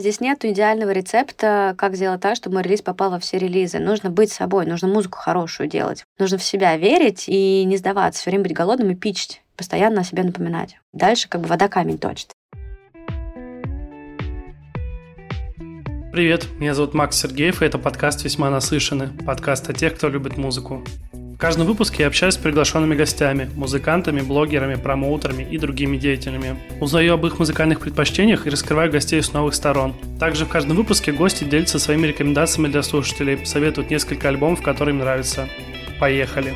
Здесь нет идеального рецепта, как сделать так, чтобы мой релиз попал во все релизы. Нужно быть собой, нужно музыку хорошую делать. Нужно в себя верить и не сдаваться, все время быть голодным и пичить, постоянно о себе напоминать. Дальше как бы вода камень точит. Привет, меня зовут Макс Сергеев, и это подкаст «Весьма наслышаны», подкаст о тех, кто любит музыку. В каждом выпуске я общаюсь с приглашенными гостями, музыкантами, блогерами, промоутерами и другими деятелями. Узнаю об их музыкальных предпочтениях и раскрываю гостей с новых сторон. Также в каждом выпуске гости делятся своими рекомендациями для слушателей, советуют несколько альбомов, которые им нравятся. Поехали!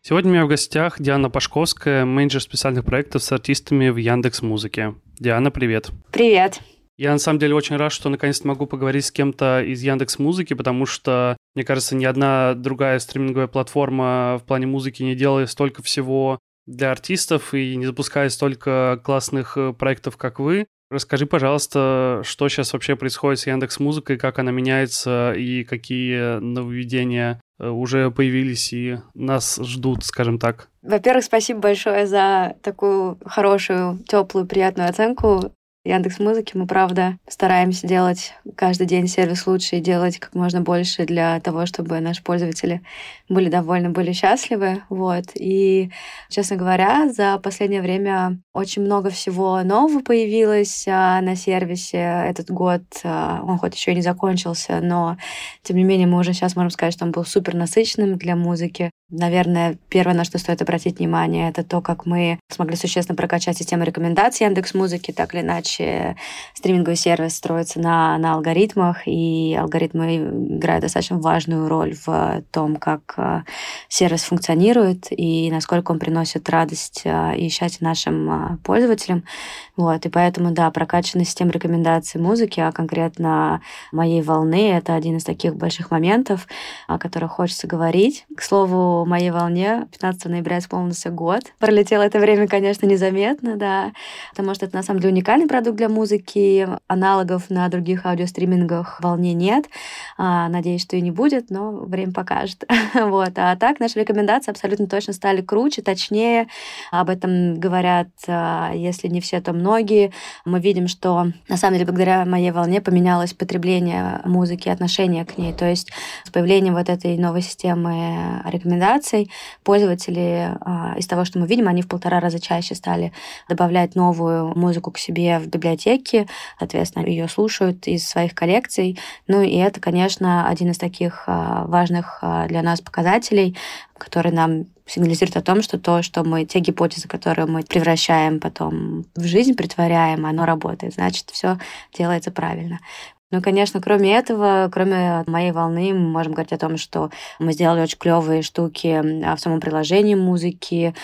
Сегодня у меня в гостях Диана Пашковская, менеджер специальных проектов с артистами в Яндекс Музыке. Диана, привет. Привет. Я на самом деле очень рад, что наконец-то могу поговорить с кем-то из Яндекс Музыки, потому что, мне кажется, ни одна другая стриминговая платформа в плане музыки не делает столько всего для артистов и не запускает столько классных э, проектов, как вы. Расскажи, пожалуйста, что сейчас вообще происходит с Яндекс Музыкой, как она меняется и какие нововведения э, уже появились и нас ждут, скажем так. Во-первых, спасибо большое за такую хорошую, теплую, приятную оценку Яндекс Музыки мы, правда, стараемся делать каждый день сервис лучше и делать как можно больше для того, чтобы наши пользователи были довольны, были счастливы. Вот. И, честно говоря, за последнее время очень много всего нового появилось а, на сервисе. Этот год, а, он хоть еще и не закончился, но, тем не менее, мы уже сейчас можем сказать, что он был супер насыщенным для музыки. Наверное, первое, на что стоит обратить внимание, это то, как мы смогли существенно прокачать систему рекомендаций Яндекс Музыки, так или иначе стриминговый сервис строится на, на алгоритмах, и алгоритмы играют достаточно важную роль в том, как э, сервис функционирует и насколько он приносит радость э, и счастье нашим э, пользователям. Вот, и поэтому, да, прокачанная система рекомендаций музыки, а конкретно моей волны, это один из таких больших моментов, о которых хочется говорить. К слову, моей волне 15 ноября исполнился год. Пролетело это время, конечно, незаметно, да, потому что это на самом деле уникальный продукт для музыки. Аналогов на других аудиостримингах волне нет. А, надеюсь, что и не будет, но время покажет. вот. А так наши рекомендации абсолютно точно стали круче, точнее. Об этом говорят, а, если не все, то многие. Мы видим, что на самом деле благодаря моей волне поменялось потребление музыки, отношение к ней. То есть с появлением вот этой новой системы рекомендаций рекомендаций. Пользователи а, из того, что мы видим, они в полтора раза чаще стали добавлять новую музыку к себе в библиотеке, соответственно, ее слушают из своих коллекций. Ну и это, конечно, один из таких а, важных а, для нас показателей, который нам сигнализирует о том, что то, что мы, те гипотезы, которые мы превращаем потом в жизнь, притворяем, оно работает. Значит, все делается правильно. Ну, конечно, кроме этого, кроме моей волны, мы можем говорить о том, что мы сделали очень клевые штуки в самом приложении музыки,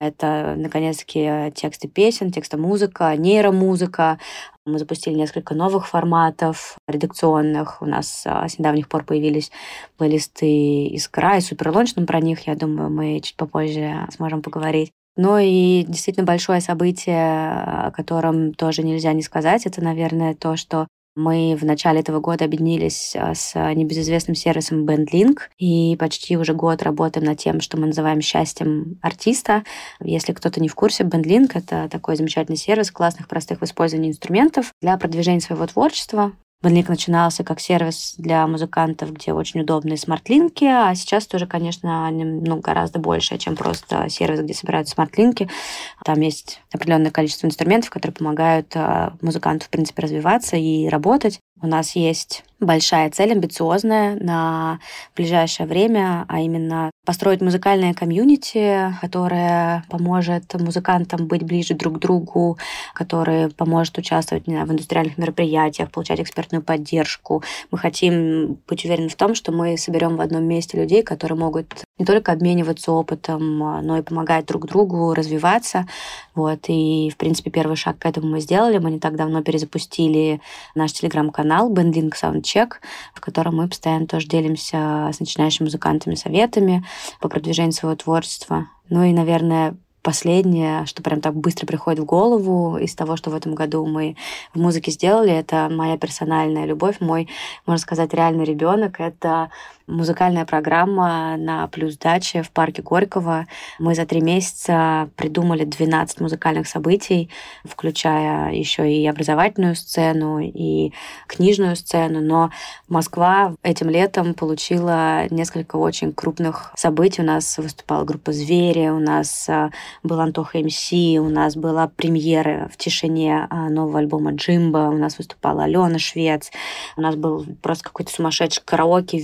это, наконец-таки, тексты песен, текстомузыка, нейромузыка. Мы запустили несколько новых форматов редакционных. У нас а, с недавних пор появились плейлисты Искра и Суперлонч, но про них, я думаю, мы чуть попозже сможем поговорить. Но и действительно большое событие, о котором тоже нельзя не сказать, это, наверное, то, что мы в начале этого года объединились а, с небезызвестным сервисом BandLink и почти уже год работаем над тем, что мы называем счастьем артиста. Если кто-то не в курсе, BandLink — это такой замечательный сервис классных, простых в использовании инструментов для продвижения своего творчества. Банлик начинался как сервис для музыкантов, где очень удобные смарт-линки, а сейчас тоже, конечно, ну, гораздо больше, чем просто сервис, где собираются смарт-линки. Там есть определенное количество инструментов, которые помогают а, музыканту, в принципе, развиваться и работать. У нас есть большая цель, амбициозная на ближайшее время, а именно построить музыкальное комьюнити, которое поможет музыкантам быть ближе друг к другу, которое поможет участвовать знаю, в индустриальных мероприятиях, получать экспертную поддержку. Мы хотим быть уверены в том, что мы соберем в одном месте людей, которые могут не только обмениваться опытом, но и помогать друг другу развиваться. Вот. И, в принципе, первый шаг к этому мы сделали. Мы не так давно перезапустили наш телеграм-канал Bandlink Soundcheck, в котором мы постоянно тоже делимся с начинающими музыкантами советами по продвижению своего творчества. Ну и, наверное, последнее, что прям так быстро приходит в голову из того, что в этом году мы в музыке сделали, это моя персональная любовь, мой, можно сказать, реальный ребенок. Это музыкальная программа на плюс даче в парке Горького. Мы за три месяца придумали 12 музыкальных событий, включая еще и образовательную сцену, и книжную сцену. Но Москва этим летом получила несколько очень крупных событий. У нас выступала группа «Звери», у нас а, был Антоха МС, у нас была премьера в тишине а, нового альбома «Джимба», у нас выступала Алена Швец, у нас был просто какой-то сумасшедший караоке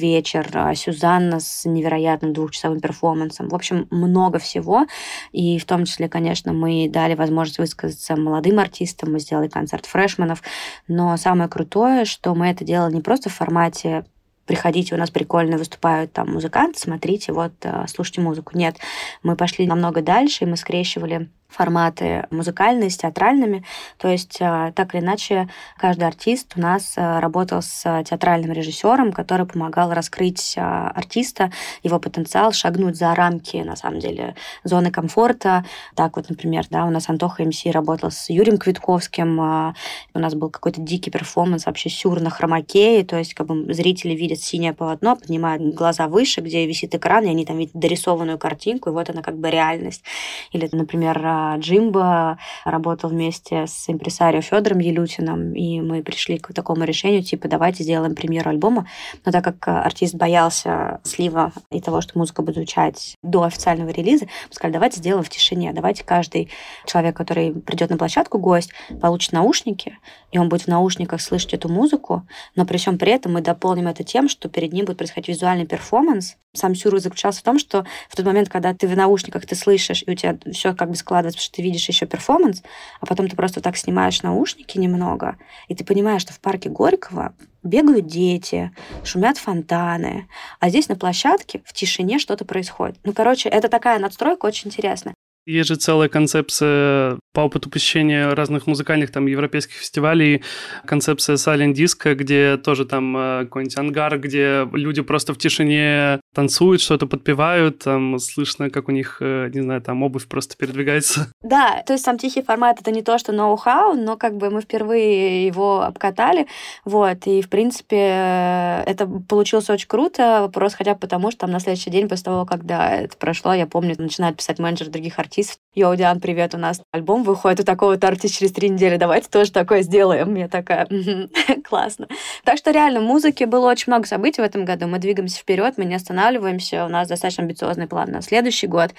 вечер, а, Сюзанна с невероятным двухчасовым перформансом. В общем, много всего. И в том числе, конечно, мы дали возможность высказаться молодым артистам, мы сделали концерт фрешменов. Но самое крутое, что мы это делали не просто в формате приходите, у нас прикольно выступают там музыканты, смотрите, вот, э, слушайте музыку. Нет, мы пошли намного дальше, и мы скрещивали форматы музыкальные с театральными. То есть, э, так или иначе, каждый артист у нас э, работал с театральным режиссером, который помогал раскрыть э, артиста, его потенциал, шагнуть за рамки, на самом деле, зоны комфорта. Так вот, например, да, у нас Антоха МС работал с Юрием Квитковским, у нас был какой-то дикий перформанс, вообще сюр на хромакее, то есть как бы зрители видят синее полотно, поднимают глаза выше, где висит экран, и они там видят дорисованную картинку, и вот она как бы реальность. Или, например, Джимба работал вместе с импресарио Федором Елютиным, и мы пришли к такому решению, типа, давайте сделаем премьеру альбома. Но так как артист боялся слива и того, что музыка будет звучать до официального релиза, мы сказали, давайте сделаем в тишине, давайте каждый человек, который придет на площадку, гость, получит наушники, и он будет в наушниках слышать эту музыку, но при всем при этом мы дополним это тем, что перед ним будет происходить визуальный перформанс. Сам сюр заключался в том, что в тот момент, когда ты в наушниках, ты слышишь, и у тебя все как бы складывается потому что ты видишь еще перформанс, а потом ты просто так снимаешь наушники немного, и ты понимаешь, что в парке Горького бегают дети, шумят фонтаны, а здесь на площадке в тишине что-то происходит. Ну, короче, это такая надстройка очень интересная. Есть же целая концепция по опыту посещения разных музыкальных там европейских фестивалей, концепция Silent Disco, где тоже там э, какой-нибудь ангар, где люди просто в тишине танцуют, что-то подпевают, там слышно, как у них, э, не знаю, там обувь просто передвигается. Да, то есть сам тихий формат это не то, что ноу-хау, но как бы мы впервые его обкатали, вот, и в принципе э, это получилось очень круто, просто хотя бы потому, что там на следующий день после того, когда это прошло, я помню, начинают писать менеджер других артистов, артист. Йоу, Диан, привет, у нас альбом выходит у такого-то артиста через три недели, давайте тоже такое сделаем. Я такая, классно. Так что реально, музыки было очень много событий в этом году. Мы двигаемся вперед, мы не останавливаемся. У нас достаточно амбициозный план на следующий год.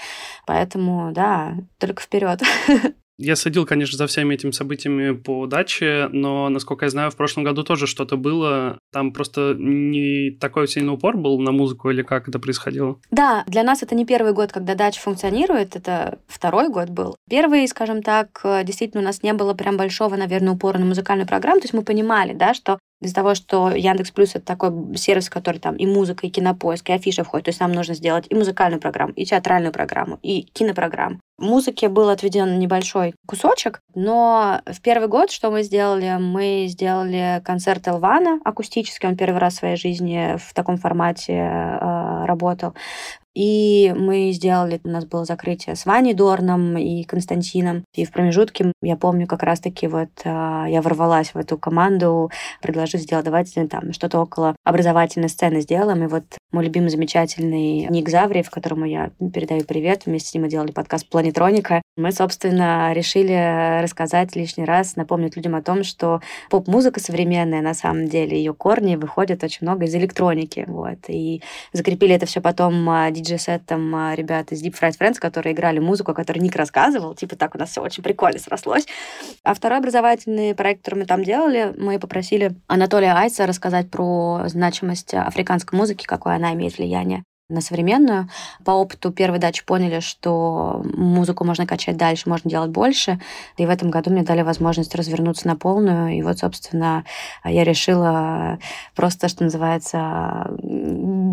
Поэтому, да, только вперед. Я следил, конечно, за всеми этими событиями по даче, но, насколько я знаю, в прошлом году тоже что-то было. Там просто не такой сильный упор был на музыку или как это происходило? Да, для нас это не первый год, когда дача функционирует, это второй год был. Первый, скажем так, действительно у нас не было прям большого, наверное, упора на музыкальную программу, то есть мы понимали, да, что из-за того, что Яндекс Плюс это такой сервис, который там и музыка, и кинопоиск, и афиша входит. То есть нам нужно сделать и музыкальную программу, и театральную программу, и кинопрограмму. Музыке был отведен небольшой кусочек, но в первый год что мы сделали? Мы сделали концерт Элвана акустический, он первый раз в своей жизни в таком формате э, работал. И мы сделали, у нас было закрытие с Ваней Дорном и Константином. И в промежутке, я помню, как раз-таки вот а, я ворвалась в эту команду, предложив сделать, давайте там что-то около образовательной сцены сделаем. И вот мой любимый, замечательный Ник Завриев, которому я передаю привет, вместе с ним мы делали подкаст «Планетроника». Мы, собственно, решили рассказать лишний раз, напомнить людям о том, что поп-музыка современная, на самом деле, ее корни выходят очень много из электроники. Вот. И закрепили это все потом диджей-сет там а, ребята из Deep Fried Friends, которые играли музыку, о которой Ник рассказывал. Типа так у нас все очень прикольно срослось. А второй образовательный проект, который мы там делали, мы попросили Анатолия Айца рассказать про значимость африканской музыки, какое она имеет влияние на современную. По опыту первой дачи поняли, что музыку можно качать дальше, можно делать больше. И в этом году мне дали возможность развернуться на полную. И вот, собственно, я решила просто, что называется,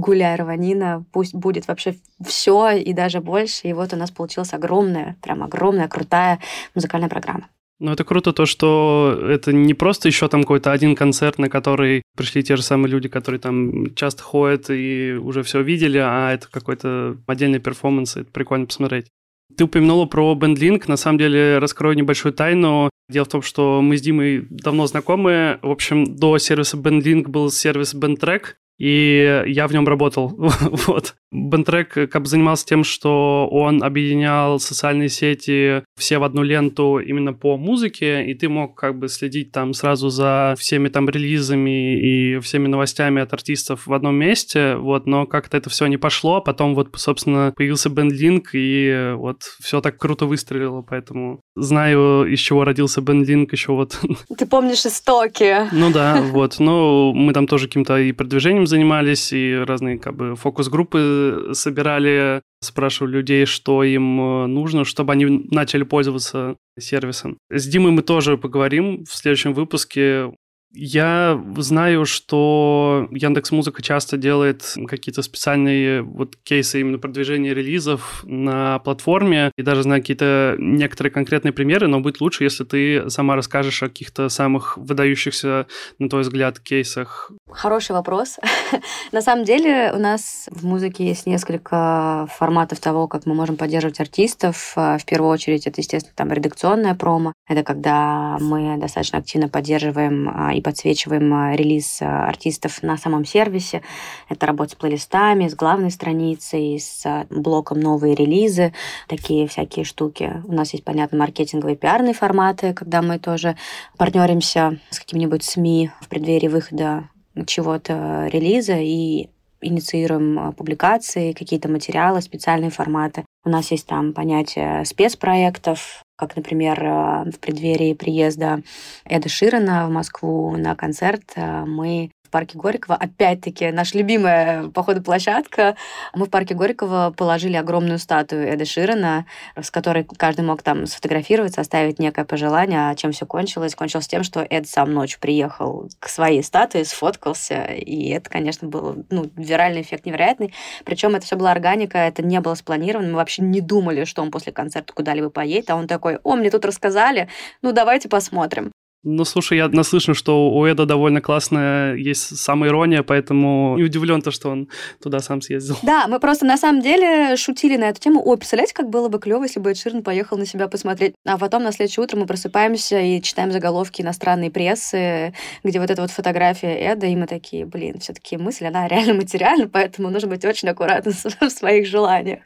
гуляй рванина, пусть будет вообще все и даже больше. И вот у нас получилась огромная, прям огромная, крутая музыкальная программа. Ну, это круто то, что это не просто еще там какой-то один концерт, на который пришли те же самые люди, которые там часто ходят и уже все видели, а это какой-то отдельный перформанс, это прикольно посмотреть. Ты упомянула про BandLink. На самом деле, раскрою небольшую тайну. Дело в том, что мы с Димой давно знакомы. В общем, до сервиса BandLink был сервис BandTrack, и я в нем работал. вот. Бентрек как бы занимался тем, что он объединял социальные сети все в одну ленту именно по музыке, и ты мог как бы следить там сразу за всеми там релизами и всеми новостями от артистов в одном месте, вот, но как-то это все не пошло, а потом вот, собственно, появился BandLink, и вот все так круто выстрелило, поэтому знаю, из чего родился BandLink еще вот. Ты помнишь истоки. Ну да, вот, но мы там тоже каким-то и продвижением занимались, и разные как бы фокус-группы собирали, спрашивали людей, что им э, нужно, чтобы они начали пользоваться сервисом. С Димой мы тоже поговорим в следующем выпуске. Я знаю, что Яндекс Музыка часто делает какие-то специальные вот кейсы именно продвижения релизов на платформе, и даже знаю какие-то некоторые конкретные примеры, но будет лучше, если ты сама расскажешь о каких-то самых выдающихся, на твой взгляд, кейсах. Хороший вопрос. на самом деле у нас в музыке есть несколько форматов того, как мы можем поддерживать артистов. В первую очередь это, естественно, там редакционная промо. Это когда мы достаточно активно поддерживаем а, и подсвечиваем а, релиз а, артистов на самом сервисе. Это работа с плейлистами, с главной страницей, с а, блоком новые релизы, такие всякие штуки. У нас есть, понятно, маркетинговые пиарные форматы, когда мы тоже партнеримся с каким-нибудь СМИ в преддверии выхода чего-то релиза и инициируем публикации, какие-то материалы, специальные форматы. У нас есть там понятие спецпроектов, как, например, э, в преддверии приезда Эда Ширана в Москву на концерт э, мы парке Горького. Опять-таки, наша любимая, походу, площадка. Мы в парке Горького положили огромную статую Эда Ширена, с которой каждый мог там сфотографироваться, оставить некое пожелание. А чем все кончилось? Кончилось тем, что Эд сам ночью приехал к своей статуе, сфоткался, и это, конечно, был ну, виральный эффект невероятный. Причем это все была органика, это не было спланировано. Мы вообще не думали, что он после концерта куда-либо поедет, а он такой, о, мне тут рассказали, ну давайте посмотрим. Ну, слушай, я наслышан, что у Эда довольно классная есть самоирония, поэтому не удивлен то, что он туда сам съездил. Да, мы просто на самом деле шутили на эту тему. Ой, представляете, как было бы клево, если бы Эд Ширн поехал на себя посмотреть. А потом на следующее утро мы просыпаемся и читаем заголовки иностранной прессы, где вот эта вот фотография Эда, и мы такие, блин, все-таки мысль, она реально материальна, поэтому нужно быть очень аккуратным в своих желаниях.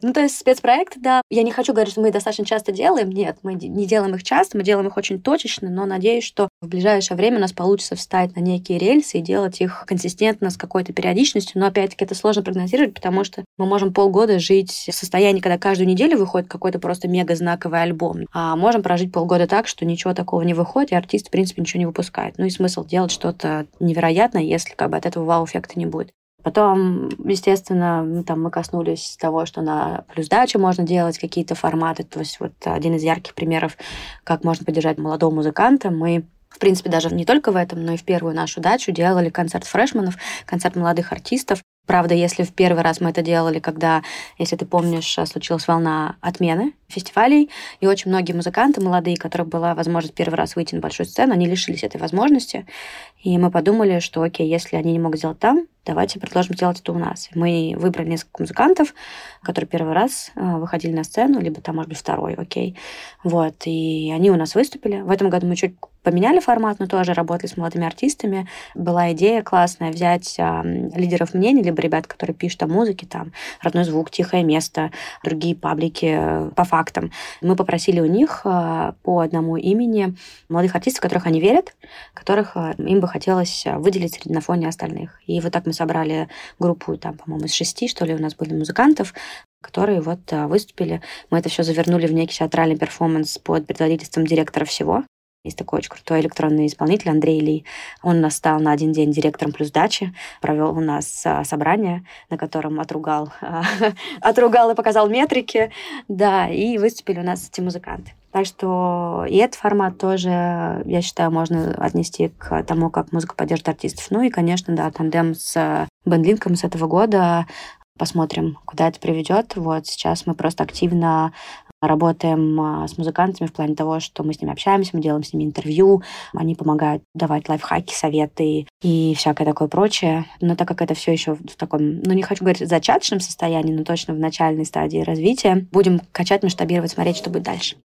Ну, то есть спецпроект, да. Я не хочу говорить, что мы достаточно часто делаем. Нет, мы не делаем их часто, мы делаем их очень точечно, но надеюсь, что в ближайшее время у нас получится встать на некие рельсы и делать их консистентно с какой-то периодичностью. Но опять-таки это сложно прогнозировать, потому что мы можем полгода жить в состоянии, когда каждую неделю выходит какой-то просто мега знаковый альбом. А можем прожить полгода так, что ничего такого не выходит, и артист, в принципе, ничего не выпускает. Ну и смысл делать что-то невероятное, если как бы от этого вау-эффекта не будет. Потом, естественно, там мы коснулись того, что на плюс даче можно делать какие-то форматы. То есть вот один из ярких примеров, как можно поддержать молодого музыканта. Мы в принципе, даже не только в этом, но и в первую нашу дачу делали концерт фрешманов, концерт молодых артистов. Правда, если в первый раз мы это делали, когда, если ты помнишь, случилась волна отмены фестивалей, и очень многие музыканты молодые, которых была возможность первый раз выйти на большую сцену, они лишились этой возможности. И мы подумали, что окей, если они не могут сделать там, давайте предложим сделать это у нас. Мы выбрали несколько музыкантов, которые первый раз э, выходили на сцену, либо там, может быть, второй, окей. Вот, и они у нас выступили. В этом году мы чуть поменяли формат, но тоже работали с молодыми артистами. Была идея классная взять а, лидеров мнений, либо ребят, которые пишут о музыке, там, родной звук, тихое место, другие паблики э, по фактам. Мы попросили у них а, по одному имени молодых артистов, которых они верят, которых а, им бы хотелось выделить среди на фоне остальных. И вот так мы собрали группу, там, по-моему, из шести, что ли, у нас были музыкантов, которые вот выступили. Мы это все завернули в некий театральный перформанс под предводительством директора всего. Есть такой очень крутой электронный исполнитель Андрей Ли. Он нас стал на один день директором плюс дачи, провел у нас а, собрание, на котором отругал, отругал и показал метрики, да, и выступили у нас эти музыканты. Так что и этот формат тоже, я считаю, можно отнести к тому, как музыка поддержит артистов. Ну и, конечно, да, тандем с Бендлинком с этого года Посмотрим, куда это приведет. Вот сейчас мы просто активно работаем а, с музыкантами в плане того, что мы с ними общаемся, мы делаем с ними интервью, они помогают давать лайфхаки, советы и всякое такое прочее. Но так как это все еще в таком, ну не хочу говорить зачаточном состоянии, но точно в начальной стадии развития, будем качать, масштабировать, смотреть, что будет дальше.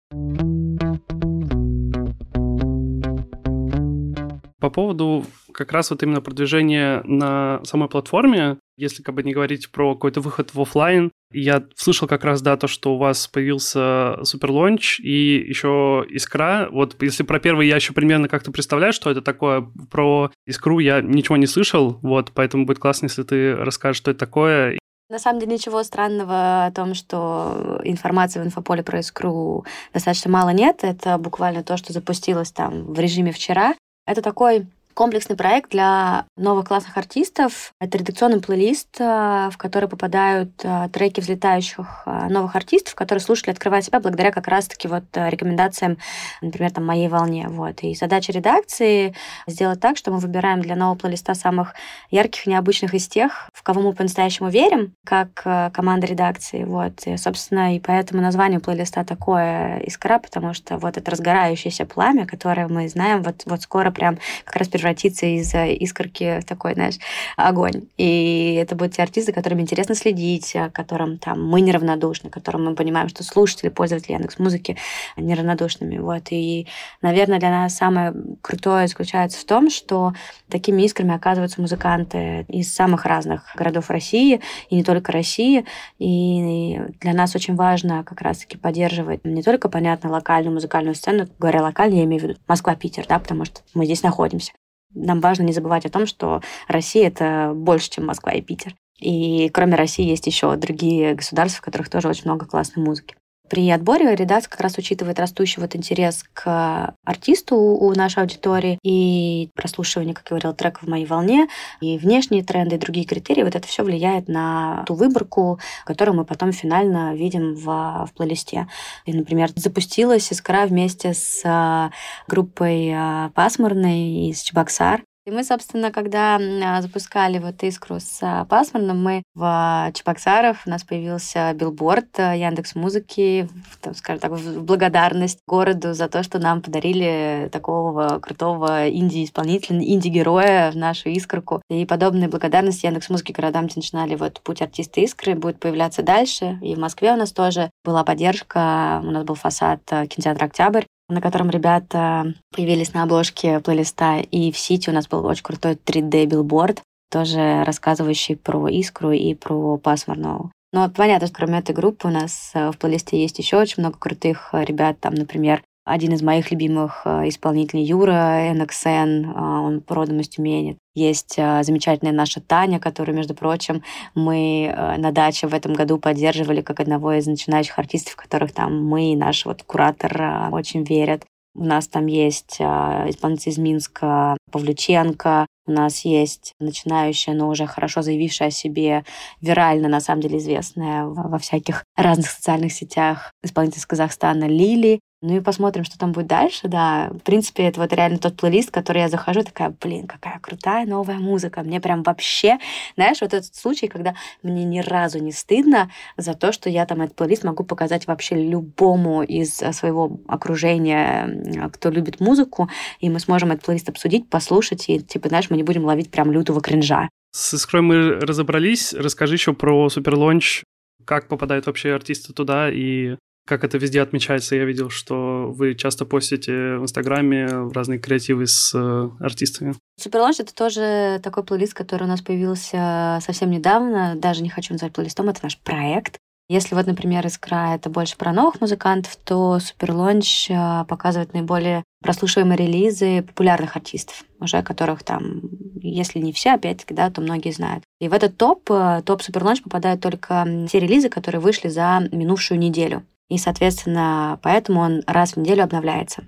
По поводу как раз вот именно продвижение на самой платформе, если как бы не говорить про какой-то выход в офлайн, я слышал как раз, да, то, что у вас появился суперлонч и еще Искра. Вот если про первый я еще примерно как-то представляю, что это такое. Про Искру я ничего не слышал, вот, поэтому будет классно, если ты расскажешь, что это такое. На самом деле ничего странного о том, что информации в инфополе про искру достаточно мало нет. Это буквально то, что запустилось там в режиме вчера. Это такой комплексный проект для новых классных артистов. Это редакционный плейлист, э, в который попадают э, треки взлетающих э, новых артистов, которые слушатели открывают себя благодаря как раз-таки вот рекомендациям, например, там «Моей волне». Вот. И задача редакции сделать так, что мы выбираем для нового плейлиста самых ярких необычных из тех, в кого мы по-настоящему верим, как команда редакции. Вот. И, собственно, и поэтому название плейлиста такое «Искра», потому что вот это разгорающееся пламя, которое мы знаем, вот, вот скоро прям как раз превратиться из искорки в такой, знаешь, огонь. И это будут те артисты, которым интересно следить, которым там мы неравнодушны, которым мы понимаем, что слушатели, пользователи Яндекс Музыки неравнодушными. Вот. И, наверное, для нас самое крутое заключается в том, что такими искрами оказываются музыканты из самых разных городов России, и не только России. И для нас очень важно как раз-таки поддерживать не только, понятно, локальную музыкальную сцену, говоря локально, я имею в виду Москва-Питер, да, потому что мы здесь находимся нам важно не забывать о том, что Россия — это больше, чем Москва и Питер. И кроме России есть еще другие государства, в которых тоже очень много классной музыки. При отборе редакция как раз учитывает растущий вот интерес к артисту у нашей аудитории и прослушивание, как я говорила, треков в моей волне, и внешние тренды, и другие критерии. Вот это все влияет на ту выборку, которую мы потом финально видим в, в плейлисте. И, например, запустилась «Искра» вместе с а, группой а, «Пасмурной» из Чебоксар. И мы, собственно, когда а, запускали вот искру с а, пасмурным, мы в Чебоксарах, у нас появился билборд а, Яндекс Музыки, там, скажем так, в благодарность городу за то, что нам подарили такого крутого инди-исполнителя, инди-героя в нашу искорку. И подобные благодарности Яндекс Музыки городам, где начинали вот путь артиста искры, будет появляться дальше. И в Москве у нас тоже была поддержка, у нас был фасад кинотеатра «Октябрь», на котором ребята появились на обложке плейлиста. И в Сити у нас был очень крутой 3D-билборд, тоже рассказывающий про искру и про пасмурную. Но понятно, что кроме этой группы у нас э, в плейлисте есть еще очень много крутых э, ребят. Там, например, один из моих любимых э, исполнителей Юра NXN, он родом из Тюмени. Есть замечательная наша Таня, которую, между прочим, мы на даче в этом году поддерживали как одного из начинающих артистов, в которых там мы и наш вот куратор очень верят. У нас там есть исполнитель из Минска Павлюченко, у нас есть начинающая, но уже хорошо заявившая о себе, вирально, на самом деле, известная во всяких разных социальных сетях исполнитель из Казахстана Лили. Ну и посмотрим, что там будет дальше, да. В принципе, это вот реально тот плейлист, который я захожу, такая, блин, какая крутая новая музыка. Мне прям вообще, знаешь, вот этот случай, когда мне ни разу не стыдно за то, что я там этот плейлист могу показать вообще любому из своего окружения, кто любит музыку, и мы сможем этот плейлист обсудить, послушать, и, типа, знаешь, мы не будем ловить прям лютого кринжа. С Искрой мы разобрались. Расскажи еще про Суперлонч. Как попадают вообще артисты туда и как это везде отмечается. Я видел, что вы часто постите в Инстаграме разные креативы с э, артистами. Суперлонч — это тоже такой плейлист, который у нас появился совсем недавно. Даже не хочу называть плейлистом, это наш проект. Если вот, например, «Искра» — это больше про новых музыкантов, то «Суперлонч» э, показывает наиболее прослушиваемые релизы популярных артистов, уже которых там, если не все, опять-таки, да, то многие знают. И в этот топ, э, топ «Суперлонч» попадают только те релизы, которые вышли за минувшую неделю. И, соответственно, поэтому он раз в неделю обновляется.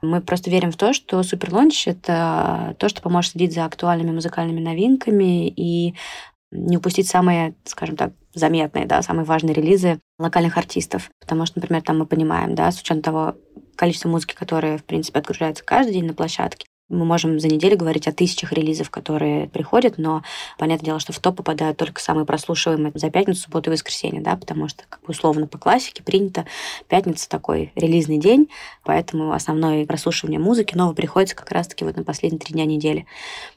Мы просто верим в то, что Суперлонч — это то, что поможет следить за актуальными музыкальными новинками и не упустить самые, скажем так, заметные, да, самые важные релизы локальных артистов. Потому что, например, там мы понимаем, да, с учетом того количества музыки, которое, в принципе, отгружается каждый день на площадке, мы можем за неделю говорить о тысячах релизов, которые приходят, но понятное дело, что в топ попадают только самые прослушиваемые за пятницу, субботу и воскресенье, да, потому что, как бы условно по классике принято, пятница такой релизный день, поэтому основное прослушивание музыки нового приходится как раз-таки вот на последние три дня недели.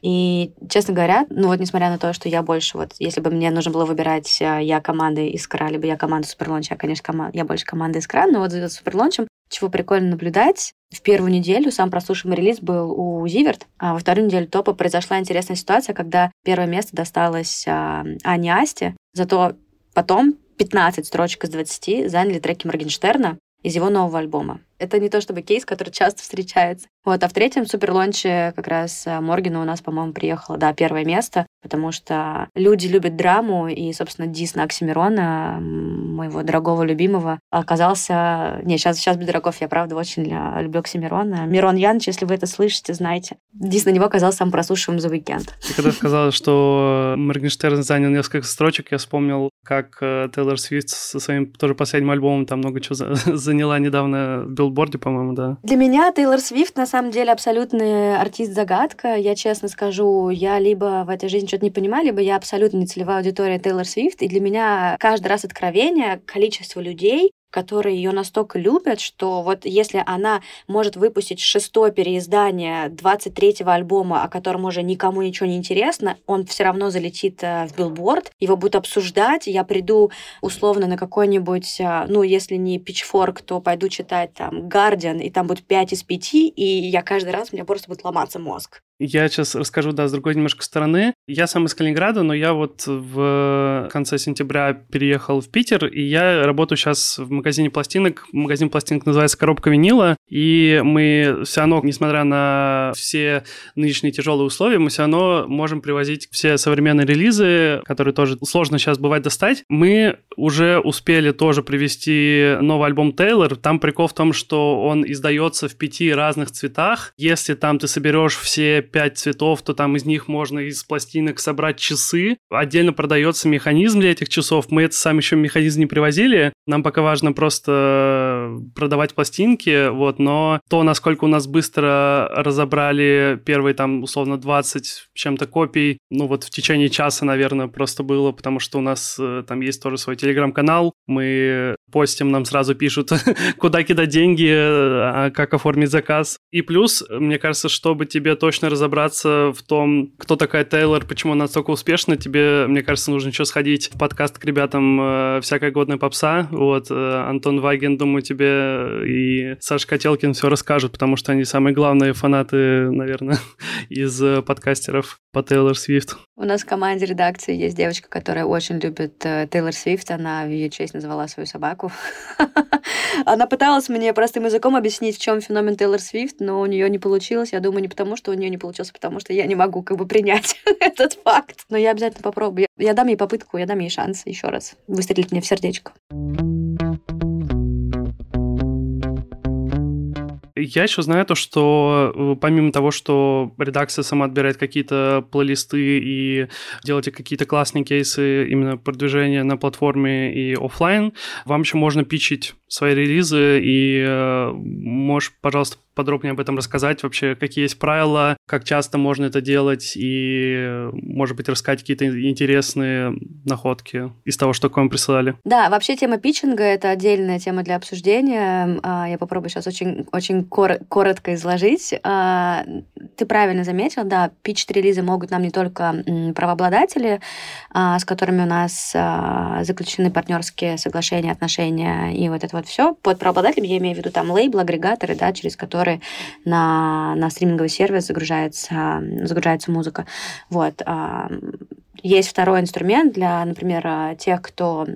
И, честно говоря, ну вот несмотря на то, что я больше вот, если бы мне нужно было выбирать, а, я команды Искра, либо я команда Суперлонча, я, конечно, команда, я больше команда Искра, но вот за Суперлончем чего прикольно наблюдать, в первую неделю сам прослушиваемый релиз был у Зиверт, а во вторую неделю топа произошла интересная ситуация, когда первое место досталось а, Ане Асте, зато потом 15 строчек из 20 заняли треки Моргенштерна из его нового альбома. Это не то чтобы кейс, который часто встречается. Вот, а в третьем суперлонче как раз э, Моргина у нас, по-моему, приехала, да, первое место, потому что люди любят драму, и, собственно, дис на Оксимирона, моего дорогого любимого, оказался... Не, сейчас, сейчас Бедраков, я правда очень люблю Оксимирона. Мирон Яныч, если вы это слышите, знайте. Дис на него оказался самым прослушиваемым за уикенд. Ты когда сказала, что Моргенштерн занял несколько строчек, я вспомнил, как э, Тейлор Свифт со своим тоже последним альбомом там много чего заняла недавно в билборде, по-моему, да. Для меня Тейлор Свифт на самом деле абсолютный артист-загадка. Я честно скажу, я либо в этой жизни что-то не понимаю, либо я абсолютно не целевая аудитория Тейлор Свифт. И для меня каждый раз откровение количество людей, которые ее настолько любят, что вот если она может выпустить шестое переиздание 23-го альбома, о котором уже никому ничего не интересно, он все равно залетит э, в билборд, его будут обсуждать, я приду условно на какой-нибудь, э, ну, если не Pitchfork, то пойду читать там Guardian, и там будет 5 из 5, и я каждый раз, у меня просто будет ломаться мозг. Я сейчас расскажу, да, с другой немножко стороны. Я сам из Калининграда, но я вот в конце сентября переехал в Питер, и я работаю сейчас в магазине пластинок. Магазин пластинок называется «Коробка винила», и мы все равно, несмотря на все нынешние тяжелые условия, мы все равно можем привозить все современные релизы, которые тоже сложно сейчас бывает достать. Мы уже успели тоже привезти новый альбом Тейлор. Там прикол в том, что он издается в пяти разных цветах. Если там ты соберешь все пять цветов, то там из них можно из пластинок собрать часы. Отдельно продается механизм для этих часов. Мы это сами еще механизм не привозили. Нам пока важно просто продавать пластинки, вот, но то, насколько у нас быстро разобрали первые там условно 20 чем-то копий, ну вот в течение часа, наверное, просто было, потому что у нас э, там есть тоже свой телеграм-канал, мы постим, нам сразу пишут, куда кидать деньги, а как оформить заказ. И плюс, мне кажется, чтобы тебе точно разобраться в том, кто такая Тейлор, почему она настолько успешна, тебе, мне кажется, нужно еще сходить в подкаст к ребятам э, «Всякая годная попса». Вот, э, Антон Ваген, думаю, тебе и Саша Котелкин все расскажут, потому что они самые главные фанаты, наверное, из э, подкастеров по Тейлор Свифт. У нас в команде редакции есть девочка, которая очень любит Тейлор Свифт. Она в ее честь назвала свою собаку. Она пыталась мне простым языком объяснить, в чем феномен Тейлор Свифт, но у нее не получилось. Я думаю, не потому, что у нее не получилось, а потому что я не могу как бы принять этот факт. Но я обязательно попробую. Я дам ей попытку, я дам ей шанс еще раз выстрелить мне в сердечко. Я еще знаю то, что э, помимо того, что редакция сама отбирает какие-то плейлисты и делаете какие-то классные кейсы именно продвижения на платформе и офлайн, вам еще можно пичить свои релизы и э, можешь, пожалуйста, подробнее об этом рассказать, вообще какие есть правила, как часто можно это делать и, может быть, рассказать какие-то интересные находки из того, что к вам присылали. Да, вообще тема питчинга — это отдельная тема для обсуждения. А, я попробую сейчас очень, очень кор- коротко изложить. А, ты правильно заметил, да, питч-релизы могут нам не только правообладатели, а, с которыми у нас заключены партнерские соглашения, отношения и вот это вот все. Под правообладателем я имею в виду там лейбл, агрегаторы, да, через которые которые на, на стриминговый сервис загружается, загружается музыка. Вот. А, есть второй инструмент для, например, тех, кто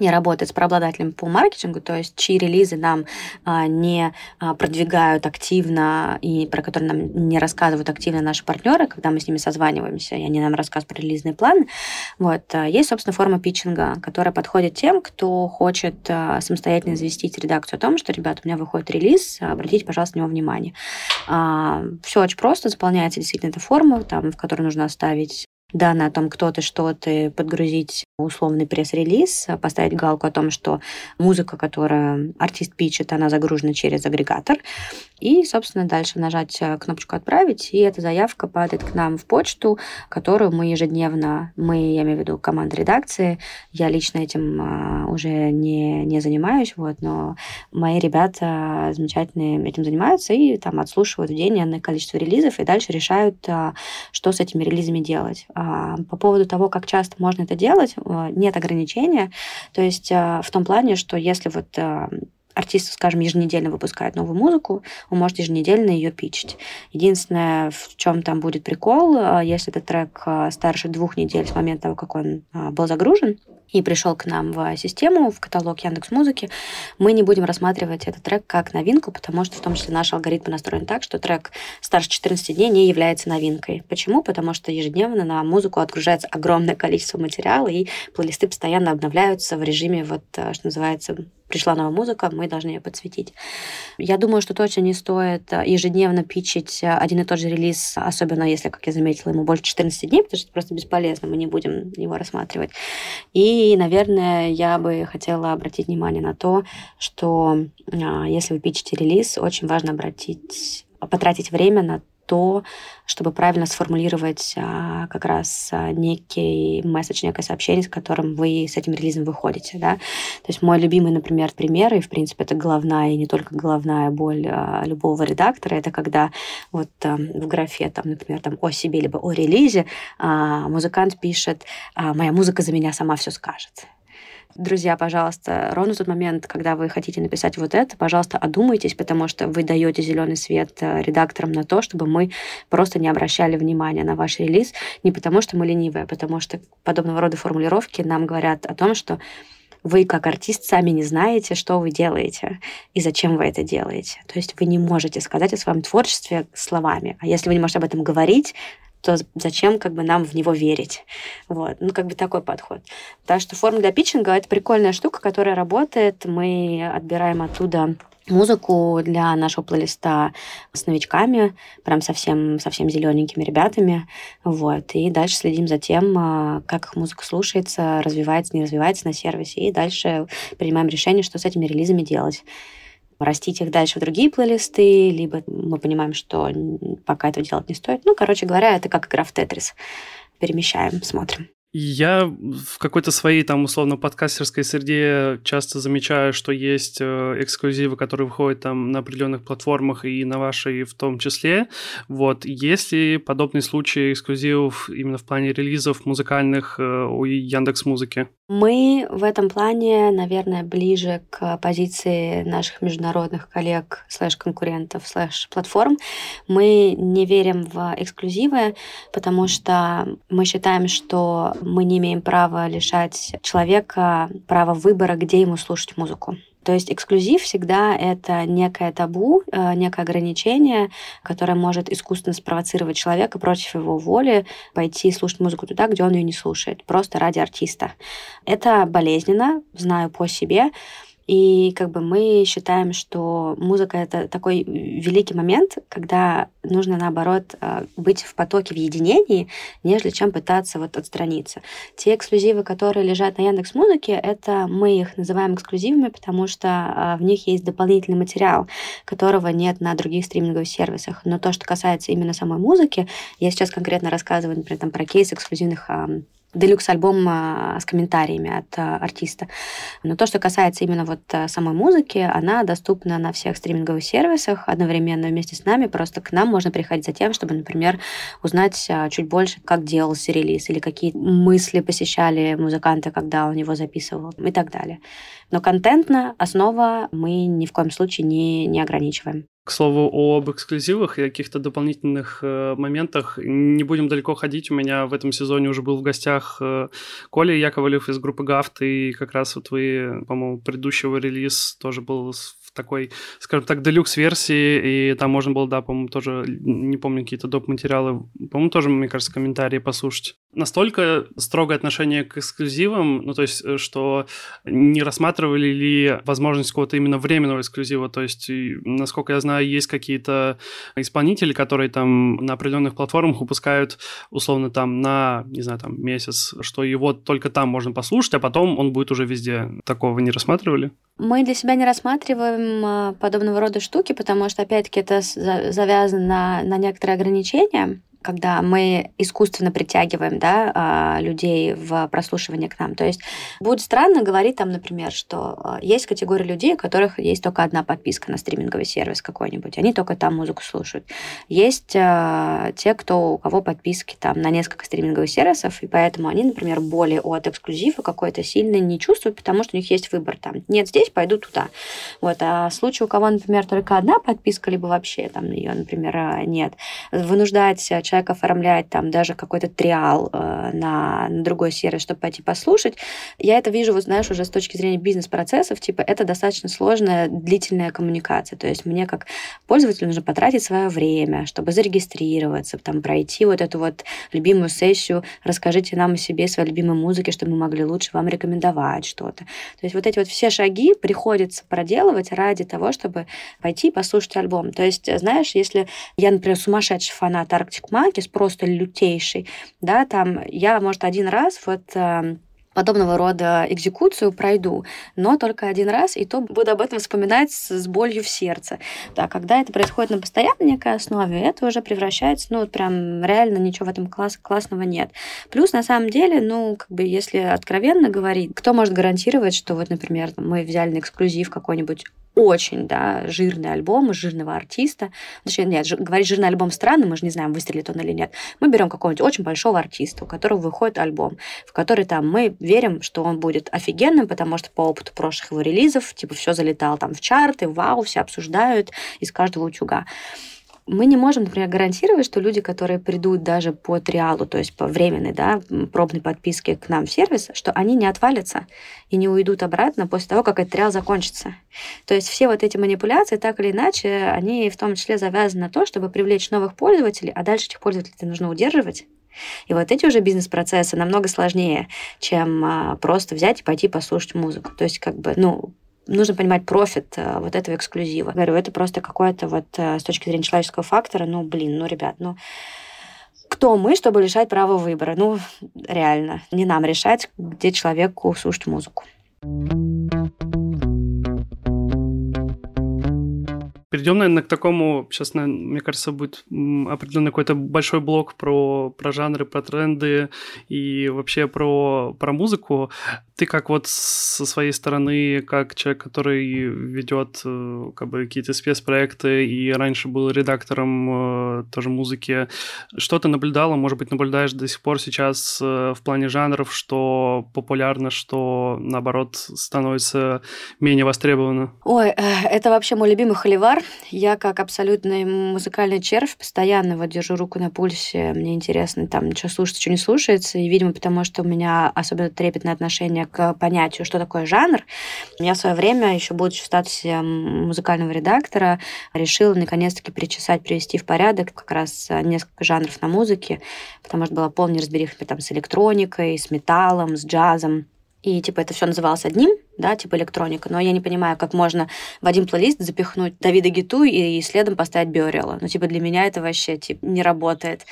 не работает с прообладателем по маркетингу, то есть чьи релизы нам а, не а, продвигают активно и про которые нам не рассказывают активно наши партнеры, когда мы с ними созваниваемся, и они нам рассказывают про релизные планы. Вот. А, есть, собственно, форма питчинга, которая подходит тем, кто хочет а, самостоятельно известить редакцию о том, что, ребята, у меня выходит релиз, обратите, пожалуйста, на него внимание. А, все очень просто, заполняется действительно эта форма, там, в которой нужно оставить данные о том, кто ты, что ты, подгрузить условный пресс-релиз, поставить галку о том, что музыка, которую артист пичет, она загружена через агрегатор. И, собственно, дальше нажать э, кнопочку «Отправить», и эта заявка падает к нам в почту, которую мы ежедневно, мы, я имею в виду команда редакции, я лично этим а, уже не, не занимаюсь, вот, но мои ребята замечательные этим занимаются и там отслушивают в день энное количество релизов и дальше решают, что с этими релизами делать. А, по поводу того, как часто можно это делать, нет ограничения. То есть в том плане, что если вот артист, скажем, еженедельно выпускает новую музыку, он может еженедельно ее пичить. Единственное, в чем там будет прикол, а, если этот трек а, старше двух недель с момента того, как он а, был загружен, и пришел к нам в систему, в каталог Яндекс Музыки, мы не будем рассматривать этот трек как новинку, потому что в том числе наш алгоритм настроен так, что трек старше 14 дней не является новинкой. Почему? Потому что ежедневно на музыку отгружается огромное количество материала, и плейлисты постоянно обновляются в режиме, вот, что называется, пришла новая музыка, мы должны ее подсветить. Я думаю, что точно не стоит э, ежедневно пичить э, один и тот же релиз, особенно если, как я заметила, ему больше 14 дней, потому что это просто бесполезно, мы не будем его рассматривать. И, наверное, я бы хотела обратить внимание на то, что э, если вы пичите релиз, очень важно обратить потратить время на то, чтобы правильно сформулировать а, как раз а, некий месседж, некое сообщение, с которым вы с этим релизом выходите. Да? То есть мой любимый, например, пример, и, в принципе, это головная и не только головная боль а, любого редактора, это когда вот а, в графе, там, например, там, о себе либо о релизе а, музыкант пишет а, «моя музыка за меня сама все скажет». Друзья, пожалуйста, ровно в тот момент, когда вы хотите написать вот это, пожалуйста, одумайтесь, потому что вы даете зеленый свет э, редакторам на то, чтобы мы просто не обращали внимания на ваш релиз, не потому что мы ленивые, а потому что подобного рода формулировки нам говорят о том, что вы как артист сами не знаете, что вы делаете и зачем вы это делаете. То есть вы не можете сказать о своем творчестве словами. А если вы не можете об этом говорить, то зачем как бы нам в него верить? Вот. Ну, как бы такой подход. Так что форма для питчинга — это прикольная штука, которая работает. Мы отбираем оттуда музыку для нашего плейлиста с новичками, прям совсем, совсем зелененькими ребятами. Вот. И дальше следим за тем, а, как их музыка слушается, развивается, не развивается на сервисе. И дальше принимаем решение, что с этими релизами делать растить их дальше в другие плейлисты, либо мы понимаем, что пока этого делать не стоит. Ну, короче говоря, это как игра в Тетрис. Перемещаем, смотрим. Я в какой-то своей там условно подкастерской среде часто замечаю, что есть э, эксклюзивы, которые выходят там на определенных платформах и на вашей в том числе. Вот есть ли подобные случаи эксклюзивов именно в плане релизов музыкальных э, у Яндекс Музыки? Мы в этом плане, наверное, ближе к позиции наших международных коллег, слэш-конкурентов, слэш-платформ. Мы не верим в эксклюзивы, потому что мы считаем, что мы не имеем права лишать человека права выбора, где ему слушать музыку. То есть эксклюзив всегда это некое табу, э, некое ограничение, которое может искусственно спровоцировать человека против его воли пойти слушать музыку туда, где он ее не слушает, просто ради артиста. Это болезненно, знаю по себе, и как бы мы считаем, что музыка — это такой великий момент, когда нужно, наоборот, э, быть в потоке, в единении, нежели чем пытаться вот отстраниться. Те эксклюзивы, которые лежат на Яндекс Музыке, это мы их называем эксклюзивами, потому что э, в них есть дополнительный материал, которого нет на других стриминговых сервисах. Но то, что касается именно самой музыки, я сейчас конкретно рассказываю, например, там, про кейс эксклюзивных делюкс-альбом а, с комментариями от а, артиста. Но то, что касается именно вот а, самой музыки, она доступна на всех стриминговых сервисах одновременно вместе с нами. Просто к нам можно приходить за тем, чтобы, например, узнать чуть больше, как делался релиз или какие мысли посещали музыканта, когда он его записывал и так далее. Но контентно основа мы ни в коем случае не, не ограничиваем. К слову, об эксклюзивах и каких-то дополнительных э, моментах не будем далеко ходить. У меня в этом сезоне уже был в гостях э, Коля Яковлев из группы Гафт, и как раз вот вы, по-моему, предыдущего релиз тоже был такой, скажем так, делюкс-версии, и там можно было, да, по-моему, тоже, не помню, какие-то доп. материалы, по-моему, тоже, мне кажется, комментарии послушать. Настолько строгое отношение к эксклюзивам, ну, то есть, э, что не рассматривали ли возможность какого-то именно временного эксклюзива, то есть, насколько я знаю, есть какие-то исполнители, которые там на определенных платформах выпускают, условно, там на, не знаю, там месяц, что его только там можно послушать, а потом он будет уже везде. Такого не рассматривали? Мы для себя не рассматриваем а, подобного рода штуки, потому что, опять-таки, это завязано на, на некоторые ограничения. Когда мы искусственно притягиваем да, а, людей в прослушивание к нам. То есть будет странно говорить там, например, что а, есть категория людей, у которых есть только одна подписка на стриминговый сервис какой-нибудь, они только там музыку слушают. Есть те, кто, у кого подписки там на несколько стриминговых сервисов, и поэтому они, например, более от эксклюзива какой-то сильно не чувствуют, потому что у них есть выбор там. Нет, здесь пойду туда. Вот. А случае, у кого, например, только одна подписка, либо вообще там ее, например, нет, вынуждать человека оформлять там даже какой-то триал э, на, на другой сервис, чтобы пойти послушать, я это вижу, вот знаешь, уже с точки зрения бизнес-процессов, типа это достаточно сложная, длительная коммуникация. То есть мне как пользователю нужно потратить свое время, чтобы зарегистрироваться, там пройти вот эту вот любимую сессию, расскажите нам о себе, своей любимой музыке, чтобы мы могли лучше вам рекомендовать что-то. То есть вот эти вот все шаги приходится проделывать ради того, чтобы пойти послушать альбом. То есть, знаешь, если я, например, сумасшедший фанат Arctic Monkeys, просто лютейший, да, там я, может, один раз вот эм, подобного рода экзекуцию пройду, но только один раз, и то буду об этом вспоминать с, с болью в сердце. Да, когда это происходит на постоянной некой основе, это уже превращается, ну, вот прям реально ничего в этом класс, классного нет. Плюс, на самом деле, ну, как бы, если откровенно говорить, кто может гарантировать, что вот, например, мы взяли на эксклюзив какой-нибудь очень, да, жирный альбом жирного артиста. Точнее, нет, говорить жирный альбом странно, мы же не знаем, выстрелит он или нет. Мы берем какого-нибудь очень большого артиста, у которого выходит альбом, в который там мы верим, что он будет офигенным, потому что по опыту прошлых его релизов, типа, все залетало там в чарты, вау, все обсуждают из каждого утюга мы не можем, например, гарантировать, что люди, которые придут даже по триалу, то есть по временной да, пробной подписке к нам в сервис, что они не отвалятся и не уйдут обратно после того, как этот триал закончится. То есть все вот эти манипуляции, так или иначе, они в том числе завязаны на то, чтобы привлечь новых пользователей, а дальше этих пользователей нужно удерживать. И вот эти уже бизнес-процессы намного сложнее, чем а, просто взять и пойти послушать музыку. То есть, как бы, ну, нужно понимать профит э, вот этого эксклюзива. Говорю, это просто какое-то вот э, с точки зрения человеческого фактора, ну, блин, ну, ребят, ну, кто мы, чтобы решать право выбора? Ну, реально, не нам решать, где человеку слушать музыку. Перейдем, наверное, к такому, сейчас, мне кажется, будет определенный какой-то большой блок про, про жанры, про тренды и вообще про, про музыку. Ты как вот со своей стороны, как человек, который ведет э, как бы какие-то спецпроекты и раньше был редактором э, тоже музыки, что ты наблюдала, может быть, наблюдаешь до сих пор сейчас э, в плане жанров, что популярно, что, наоборот, становится менее востребовано? Ой, это вообще мой любимый холивар. Я как абсолютный музыкальный червь постоянно вот держу руку на пульсе. Мне интересно там, что слушается, что не слушается. И, видимо, потому что у меня особенно трепетное отношение к понятию, что такое жанр. Я в свое время, еще будучи в статусе музыкального редактора, решила наконец-таки причесать, привести в порядок как раз несколько жанров на музыке, потому что была полная разбериха там, с электроникой, с металлом, с джазом. И типа это все называлось одним, да, типа электроника, но я не понимаю, как можно в один плейлист запихнуть Давида Гиту и следом поставить Биорела. Ну, типа, для меня это вообще, типа, не работает.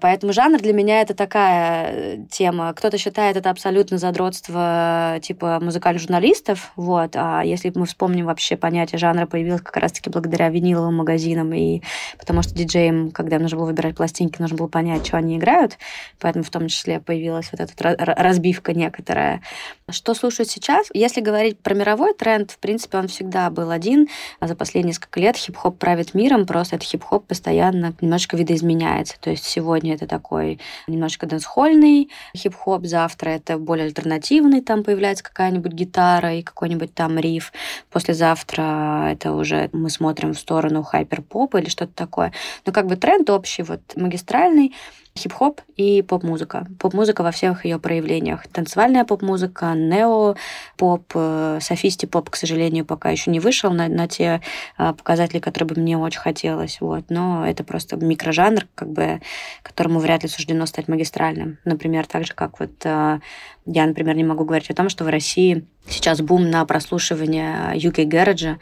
Поэтому жанр для меня это такая э, тема. Кто-то считает это абсолютно задротство, типа, музыкальных журналистов, вот, а если мы вспомним вообще понятие жанра появилось как раз-таки благодаря виниловым магазинам, и потому что диджеям, когда им нужно было выбирать пластинки, нужно было понять, что они играют, поэтому в том числе появилась вот эта разбивка некоторая. Что слушают сейчас? Если говорить про мировой тренд, в принципе, он всегда был один. А за последние несколько лет хип-хоп правит миром, просто этот хип-хоп постоянно немножко видоизменяется. То есть сегодня это такой немножко дэнс-хольный хип-хоп, завтра это более альтернативный, там появляется какая-нибудь гитара и какой-нибудь там риф. Послезавтра это уже мы смотрим в сторону хайпер-попа или что-то такое. Но как бы тренд общий, вот магистральный, хип-хоп и поп-музыка. Поп-музыка во всех ее проявлениях. Танцевальная поп-музыка, нео-поп, э, софисти-поп, к сожалению, пока еще не вышел на, на те э, показатели, которые бы мне очень хотелось. Вот. Но это просто микрожанр, как бы, которому вряд ли суждено стать магистральным. Например, так же, как вот э, я, например, не могу говорить о том, что в России сейчас бум на прослушивание UK Garage,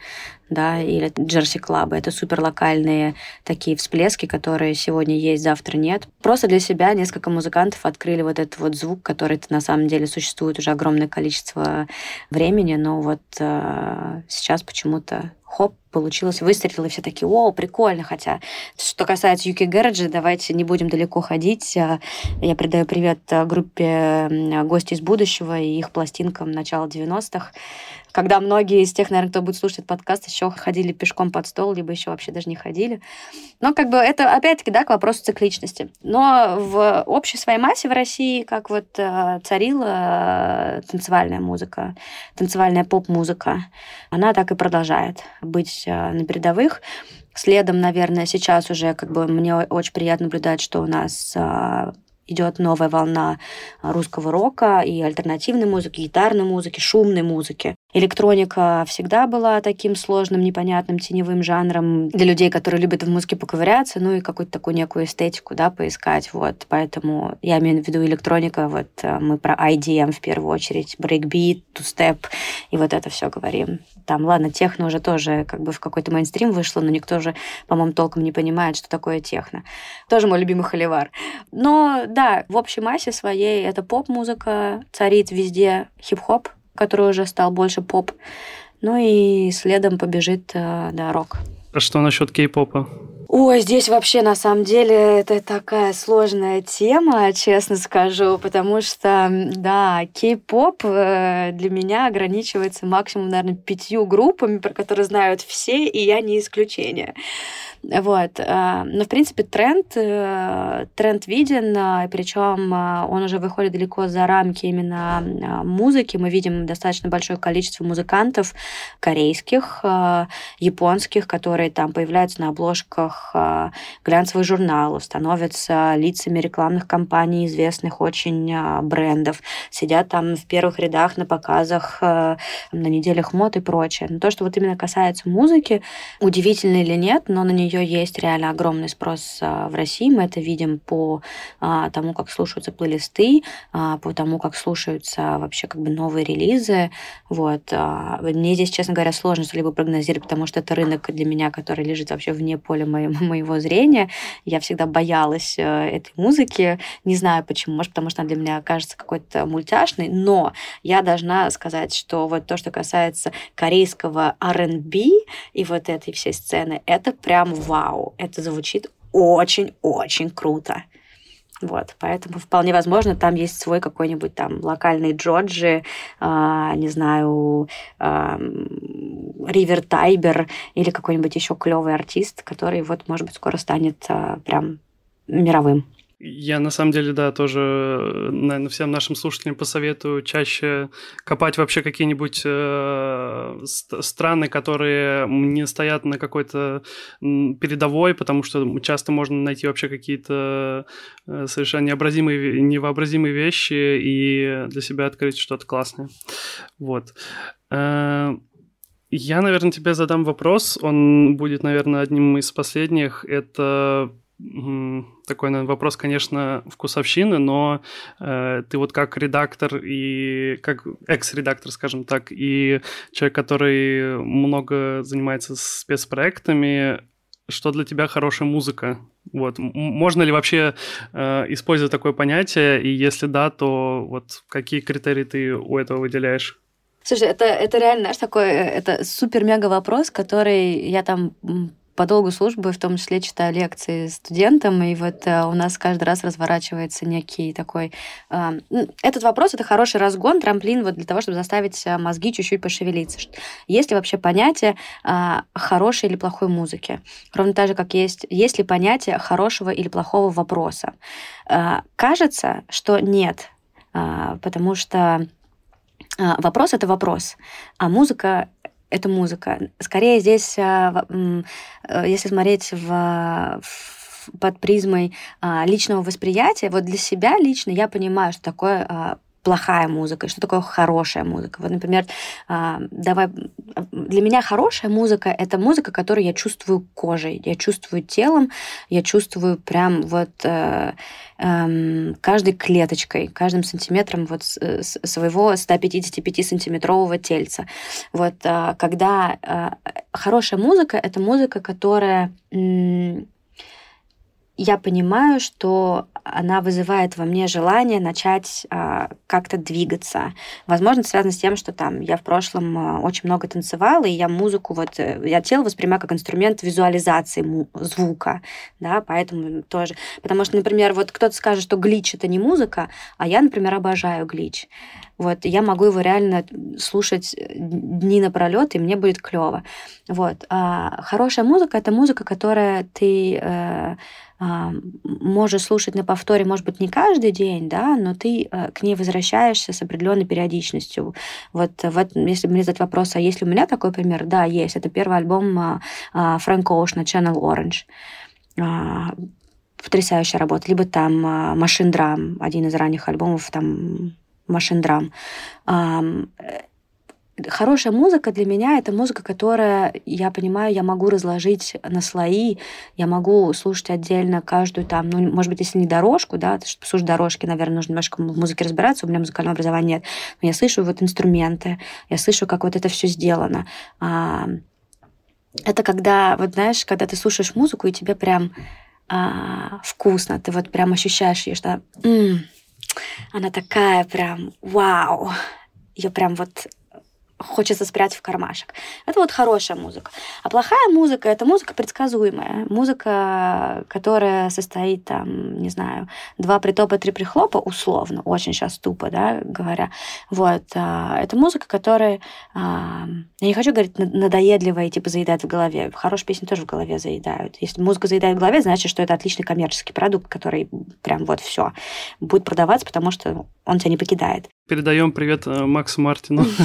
да, или Джерси Клаба. Это супер локальные такие всплески, которые сегодня есть, завтра нет. Просто для себя несколько музыкантов открыли вот этот вот звук, который на самом деле существует уже огромное количество времени, но вот э, сейчас почему-то хоп, получилось, выстрелило, и все такие, о, прикольно, хотя что касается Юки Гэраджи, давайте не будем далеко ходить. Я передаю привет группе «Гости из будущего» и их пластинкам начала 90-х когда многие из тех, наверное, кто будет слушать этот подкаст, еще ходили пешком под стол, либо еще вообще даже не ходили. Но как бы это, опять-таки, да, к вопросу цикличности. Но в общей своей массе в России, как вот э, царила танцевальная музыка, танцевальная поп-музыка, она так и продолжает быть э, на передовых. Следом, наверное, сейчас уже как бы мне очень приятно наблюдать, что у нас идет новая волна русского рока и альтернативной музыки, гитарной музыки, шумной музыки. Электроника всегда была таким сложным, непонятным, теневым жанром для людей, которые любят в музыке поковыряться, ну и какую-то такую некую эстетику, да, поискать, вот. Поэтому я имею в виду электроника, вот э, мы про IDM в первую очередь, брейкбит, тустеп, и вот это все говорим. Там, ладно, техно уже тоже как бы в какой-то мейнстрим вышло, но никто же, по-моему, толком не понимает, что такое техно. Тоже мой любимый холивар. Но да, в общей массе своей это поп-музыка, царит везде хип-хоп, который уже стал больше поп. Ну и следом побежит, э, да, рок. А что насчет кей-попа? Ой, здесь вообще на самом деле это такая сложная тема, честно скажу, потому что, да, кей-поп э, для меня ограничивается максимум, наверное, пятью группами, про которые знают все, и я не исключение. Вот. Э, но, в принципе, тренд, э, тренд виден, э, причем он уже выходит далеко за рамки именно музыки. Мы видим достаточно большое количество музыкантов корейских, японских, которые там появляются на обложках глянцевых журналов, становятся лицами рекламных кампаний известных очень брендов, сидят там в первых рядах на показах, на неделях мод и прочее. Но то, что вот именно касается музыки, удивительно или нет, но на нее нее есть реально огромный спрос а, в России. Мы это видим по а, тому, как слушаются плейлисты, а, по тому, как слушаются вообще как бы новые релизы. Вот. Мне здесь, честно говоря, сложно что-либо прогнозировать, потому что это рынок для меня, который лежит вообще вне поля моего, моего зрения. Я всегда боялась э, этой музыки. Не знаю почему. Может, потому что она для меня кажется какой-то мультяшной. Но я должна сказать, что вот то, что касается корейского R&B и вот этой всей сцены, это прям вау, это звучит очень-очень круто. Вот, поэтому вполне возможно, там есть свой какой-нибудь там локальный Джорджи, э, не знаю, э, Ривер Тайбер или какой-нибудь еще клевый артист, который вот, может быть, скоро станет э, прям мировым. Я на самом деле, да, тоже, наверное, всем нашим слушателям посоветую чаще копать вообще какие-нибудь э, страны, которые не стоят на какой-то передовой, потому что часто можно найти вообще какие-то э, совершенно необразимые, невообразимые вещи и для себя открыть что-то классное. Вот. Э, я, наверное, тебе задам вопрос. Он будет, наверное, одним из последних. Это такой наверное, вопрос, конечно, вкусовщины, но э, ты вот как редактор и как экс-редактор, скажем так, и человек, который много занимается спецпроектами, что для тебя хорошая музыка? Вот. Можно ли вообще э, использовать такое понятие? И если да, то вот какие критерии ты у этого выделяешь? Слушай, это, это реально, знаешь, такой, э, это супер-мега вопрос, который я там по долгу службы в том числе читаю лекции студентам, и вот э, у нас каждый раз разворачивается некий такой... Э, этот вопрос — это хороший разгон, трамплин вот для того, чтобы заставить э, мозги чуть-чуть пошевелиться. Есть ли вообще понятие хорошей или плохой музыки? Ровно так же, как есть, есть ли понятие хорошего или плохого вопроса? Кажется, что нет, потому что вопрос — это вопрос, а музыка это музыка. Скорее здесь, а, э, если смотреть в, под призмой а, личного восприятия, вот для себя лично я понимаю, что такое а, плохая музыка, что такое хорошая музыка. Вот, например, а, давай, для меня хорошая музыка — это музыка, которую я чувствую кожей, я чувствую телом, я чувствую прям вот э, эм, каждой клеточкой, каждым сантиметром вот своего 155-сантиметрового тельца. Вот а, когда а, хорошая музыка — это музыка, которая я понимаю, что она вызывает во мне желание начать а, как-то двигаться. Возможно, это связано с тем, что там я в прошлом а, очень много танцевала, и я музыку вот э, я тело воспринимаю как инструмент визуализации звука, да, поэтому тоже, потому что, например, вот кто-то скажет, что глич это не музыка, а я, например, обожаю глич. Вот, я могу его реально слушать э, дни напролет, и мне будет клево. Вот. А хорошая музыка это музыка, которая ты э, можешь слушать на повторе, может быть, не каждый день, да, но ты э, к ней возвращаешься с определенной периодичностью. Вот, вот если мне задать вопрос, а есть ли у меня такой пример? Да, есть. Это первый альбом а, а, Фрэнка Оушна «Channel Orange» потрясающая работа. Либо там Machine Drum, один из ранних альбомов, там Machine Drum хорошая музыка для меня это музыка, которая, я понимаю, я могу разложить на слои, я могу слушать отдельно каждую там, ну, может быть, если не дорожку, да, слушать дорожки, наверное, нужно немножко в музыке разбираться, у меня музыкального образования нет, но я слышу вот инструменты, я слышу, как вот это все сделано. А, это когда, вот знаешь, когда ты слушаешь музыку, и тебе прям а, вкусно, ты вот прям ощущаешь ее, что м-м, она такая прям вау, ее прям вот хочется спрятать в кармашек. Это вот хорошая музыка. А плохая музыка — это музыка предсказуемая. Музыка, которая состоит там, не знаю, два притопа, три прихлопа, условно, очень сейчас тупо, да, говоря. Вот. А, это музыка, которая, а, я не хочу говорить надоедливая типа заедает в голове. Хорошие песни тоже в голове заедают. Если музыка заедает в голове, значит, что это отличный коммерческий продукт, который прям вот все будет продаваться, потому что он тебя не покидает. Передаем привет э, Максу Мартину.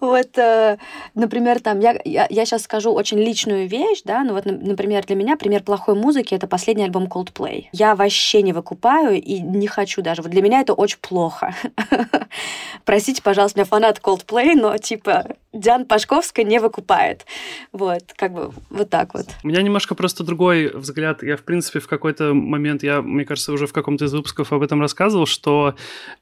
Вот, э, например, там, я, я, я сейчас скажу очень личную вещь, да, ну вот, например, для меня пример плохой музыки — это последний альбом Coldplay. Я вообще не выкупаю и не хочу даже. Вот для меня это очень плохо. Простите, пожалуйста, меня фанат Coldplay, но, типа, Диана Пашковская не выкупает. Вот, как бы вот так вот. У меня немножко просто другой взгляд. Я, в принципе, в какой-то момент, я, мне кажется, уже в каком-то из выпусков об этом рассказывал, что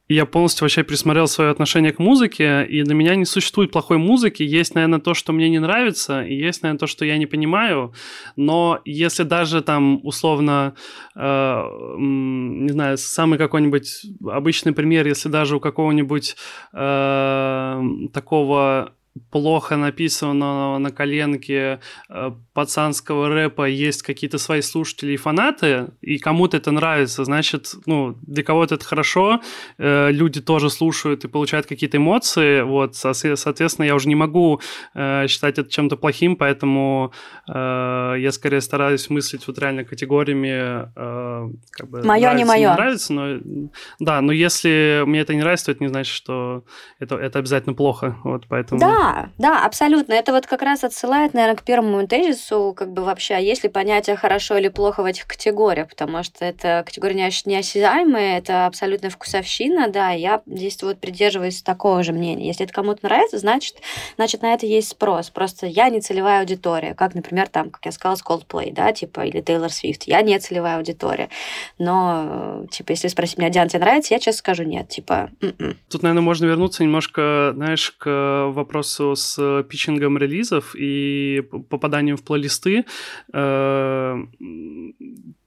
я полностью вообще пересмотрел свое отношение к музыке, и для меня не существует плохой музыки. Есть, наверное, то, что мне не нравится, и есть, наверное, то, что я не понимаю. Но если даже там, условно, э, не знаю, самый какой-нибудь обычный пример, если даже у какого-нибудь э, такого плохо написанного на коленке э, пацанского рэпа есть какие-то свои слушатели и фанаты, и кому-то это нравится, значит, ну, для кого-то это хорошо, э, люди тоже слушают и получают какие-то эмоции, вот, соответственно, я уже не могу э, считать это чем-то плохим, поэтому я скорее стараюсь мыслить вот реально категориями, как бы, мое не мое. нравится, но, да, но если мне это не нравится, то это не значит, что это, это обязательно плохо, вот, поэтому... Да, да, абсолютно. Это вот как раз отсылает, наверное, к первому тезису, как бы вообще, а есть ли понятие хорошо или плохо в этих категориях, потому что это категории неосязаемые, это абсолютно вкусовщина, да, я здесь вот придерживаюсь такого же мнения. Если это кому-то нравится, значит, значит, на это есть спрос. Просто я не целевая аудитория, как, например, там, как я сказала, с Coldplay, да, типа, или Taylor Swift. Я не целевая аудитория. Но, типа, если спросить меня, Диана, тебе нравится, я честно скажу нет, типа, м-м. Тут, наверное, можно вернуться немножко, знаешь, к вопросу вопросу с питчингом релизов и попаданием в плейлисты.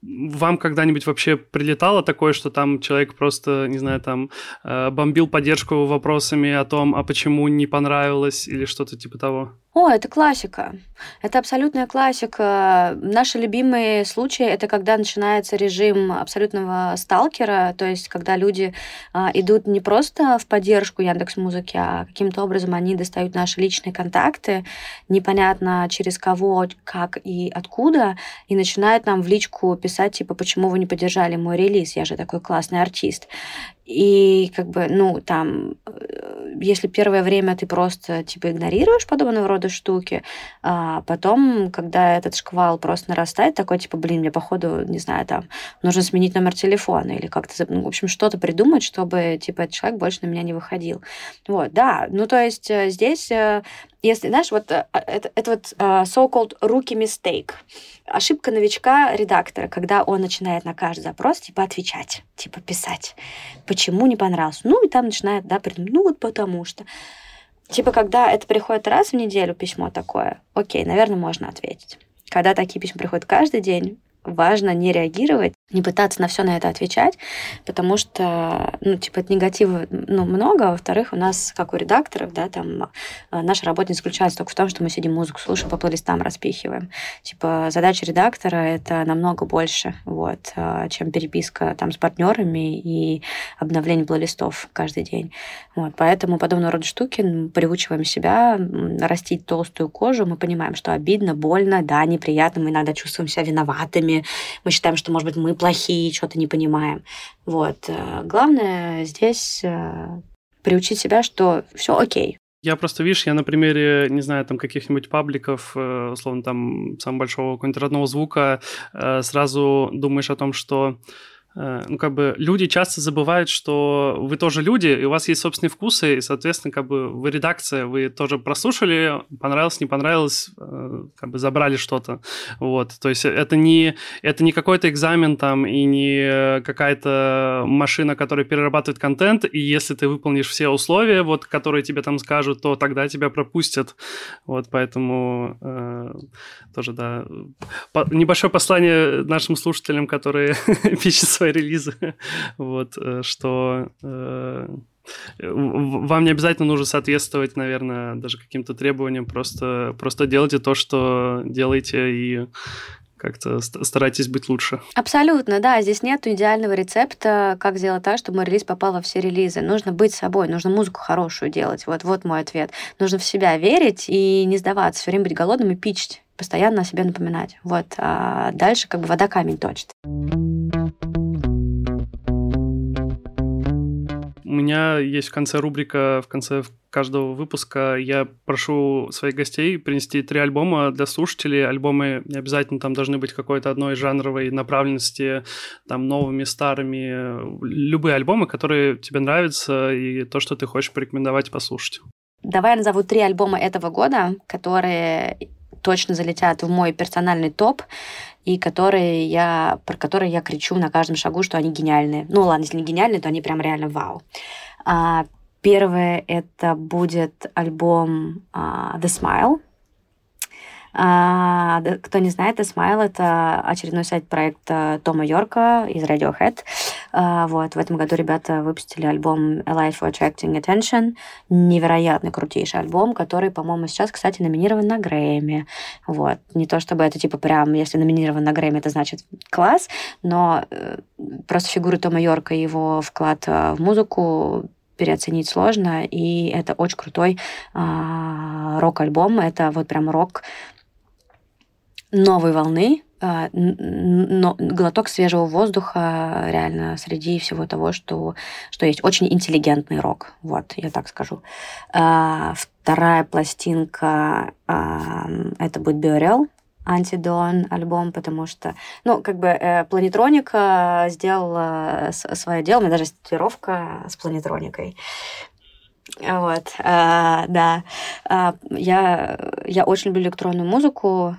Вам когда-нибудь вообще прилетало такое, что там человек просто, не знаю, там э, бомбил поддержку вопросами о том, а почему не понравилось или что-то типа того? О, это классика. Это абсолютная классика. Наши любимые случаи это когда начинается режим абсолютного сталкера, то есть когда люди а, идут не просто в поддержку Яндекс Музыки, а каким-то образом они достают наши личные контакты, непонятно через кого, как и откуда, и начинают нам в личку писать типа, почему вы не поддержали мой релиз, я же такой классный артист. И как бы, ну, там, э, если первое время ты просто, типа, игнорируешь подобного рода штуки, а потом, когда этот шквал просто нарастает, такой, типа, блин, мне, походу, не знаю, там, нужно сменить номер телефона или как-то, ну, в общем, что-то придумать, чтобы, типа, этот человек больше на меня не выходил. Вот, да, ну, то есть э, здесь э, если, знаешь, вот это, это вот so-called rookie mistake, ошибка новичка-редактора, когда он начинает на каждый запрос, типа, отвечать, типа, писать почему не понравился. Ну, и там начинает, да, придумать, ну, вот потому что. Типа, когда это приходит раз в неделю письмо такое, окей, наверное, можно ответить. Когда такие письма приходят каждый день, важно не реагировать, не пытаться на все на это отвечать, потому что, ну, типа, это негатива, ну, много, а во-вторых, у нас, как у редакторов, да, там, а, наша работа заключается только в том, что мы сидим музыку слушаем, по плейлистам распихиваем. Типа, задача редактора — это намного больше, вот, а, чем переписка там с партнерами и обновление плейлистов каждый день. Вот, поэтому подобного рода штуки приучиваем себя растить толстую кожу, мы понимаем, что обидно, больно, да, неприятно, мы иногда чувствуем себя виноватыми, мы считаем, что, может быть, мы плохие, что-то не понимаем. Вот. Э, главное здесь э, приучить себя, что все окей. Я просто, видишь, я на примере, не знаю, там каких-нибудь пабликов, э, условно, там, самого большого какого-нибудь родного звука, сразу думаешь о том, что ну, как бы люди часто забывают, что вы тоже люди, и у вас есть собственные вкусы, и, соответственно, как бы вы редакция, вы тоже прослушали, понравилось, не понравилось, э, как бы забрали что-то, вот, то есть это не, это не какой-то экзамен там и не какая-то машина, которая перерабатывает контент, и если ты выполнишь все условия, вот, которые тебе там скажут, то тогда тебя пропустят, вот, поэтому э, тоже, да, по, небольшое послание нашим слушателям, которые пишут свои релизы, вот, э, что э, вам не обязательно нужно соответствовать, наверное, даже каким-то требованиям, просто, просто делайте то, что делаете, и как-то старайтесь быть лучше. Абсолютно, да. Здесь нет идеального рецепта, как сделать так, чтобы мой релиз попал во все релизы. Нужно быть собой, нужно музыку хорошую делать. Вот, вот мой ответ. Нужно в себя верить и не сдаваться, все время быть голодным и пичить, постоянно о себе напоминать. Вот. А дальше как бы вода камень точит. Меня есть в конце рубрика, в конце каждого выпуска я прошу своих гостей принести три альбома для слушателей. Альбомы не обязательно там должны быть какой-то одной жанровой направленности, там новыми, старыми. Любые альбомы, которые тебе нравятся и то, что ты хочешь порекомендовать послушать. Давай я назову три альбома этого года, которые точно залетят в мой персональный топ и которые я, про которые я кричу на каждом шагу, что они гениальные. Ну ладно, если не гениальные, то они прям реально вау. А, первое это будет альбом а, The Smile а, кто не знает, Smile — это очередной сайт-проект Тома Йорка из Radiohead. А, вот, в этом году ребята выпустили альбом A Life for Attracting Attention. Невероятно крутейший альбом, который, по-моему, сейчас, кстати, номинирован на Грэмми. Вот. Не то чтобы это, типа, прям, если номинирован на Грэмми, это значит класс, но э, просто фигуры Тома Йорка и его вклад э, в музыку переоценить сложно, и это очень крутой а, рок-альбом. Это вот прям рок новой волны, но глоток свежего воздуха реально среди всего того, что, что есть. Очень интеллигентный рок, вот, я так скажу. А, вторая пластинка а, это будет Биорел, Антидон альбом, потому что, ну, как бы э, Планетроника сделала свое дело, у меня даже татуировка с Планетроникой. Вот, а, да. А, я, я очень люблю электронную музыку,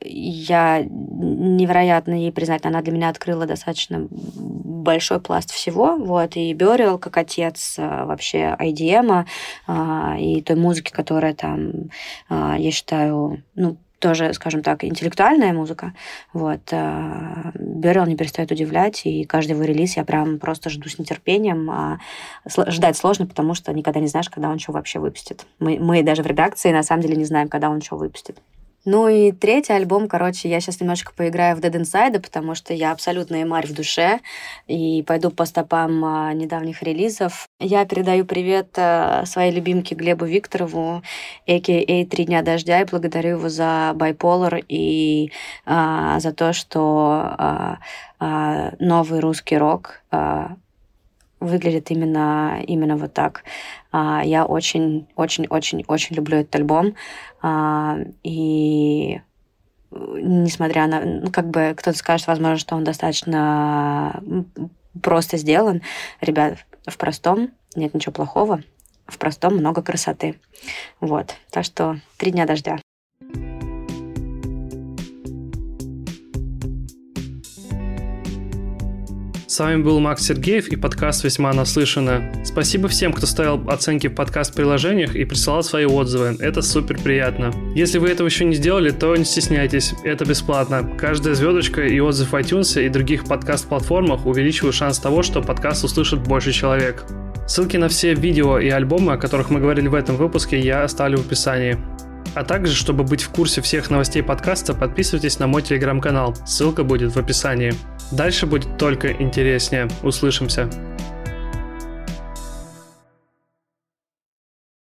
я невероятно ей признательна. Она для меня открыла достаточно большой пласт всего. Вот. И Бёрил, как отец а, вообще IDM а, и той музыки, которая там, а, я считаю, ну, тоже, скажем так, интеллектуальная музыка. Вот. Бёрил не перестает удивлять, и каждый его релиз я прям просто жду с нетерпением. А ждать сложно, потому что никогда не знаешь, когда он что вообще выпустит. Мы, мы даже в редакции на самом деле не знаем, когда он что выпустит. Ну и третий альбом, короче, я сейчас немножко поиграю в Dead Inside, потому что я абсолютно эмарь в душе и пойду по стопам а, недавних релизов. Я передаю привет а, своей любимке Глебу Викторову, а.к.а. «Три дня дождя», и благодарю его за Bipolar и а, за то, что а, а, новый русский рок а, выглядит именно, именно вот так. А, я очень, очень, очень, очень люблю этот альбом. А, и несмотря на, ну, как бы кто-то скажет, возможно, что он достаточно просто сделан. Ребят, в простом нет ничего плохого, в простом много красоты. Вот. Так что три дня дождя. С вами был Макс Сергеев и подкаст «Весьма наслышано». Спасибо всем, кто ставил оценки в подкаст-приложениях и присылал свои отзывы. Это супер приятно. Если вы этого еще не сделали, то не стесняйтесь, это бесплатно. Каждая звездочка и отзыв в iTunes и других подкаст-платформах увеличивают шанс того, что подкаст услышит больше человек. Ссылки на все видео и альбомы, о которых мы говорили в этом выпуске, я оставлю в описании. А также, чтобы быть в курсе всех новостей подкаста, подписывайтесь на мой телеграм-канал. Ссылка будет в описании. Дальше будет только интереснее. Услышимся.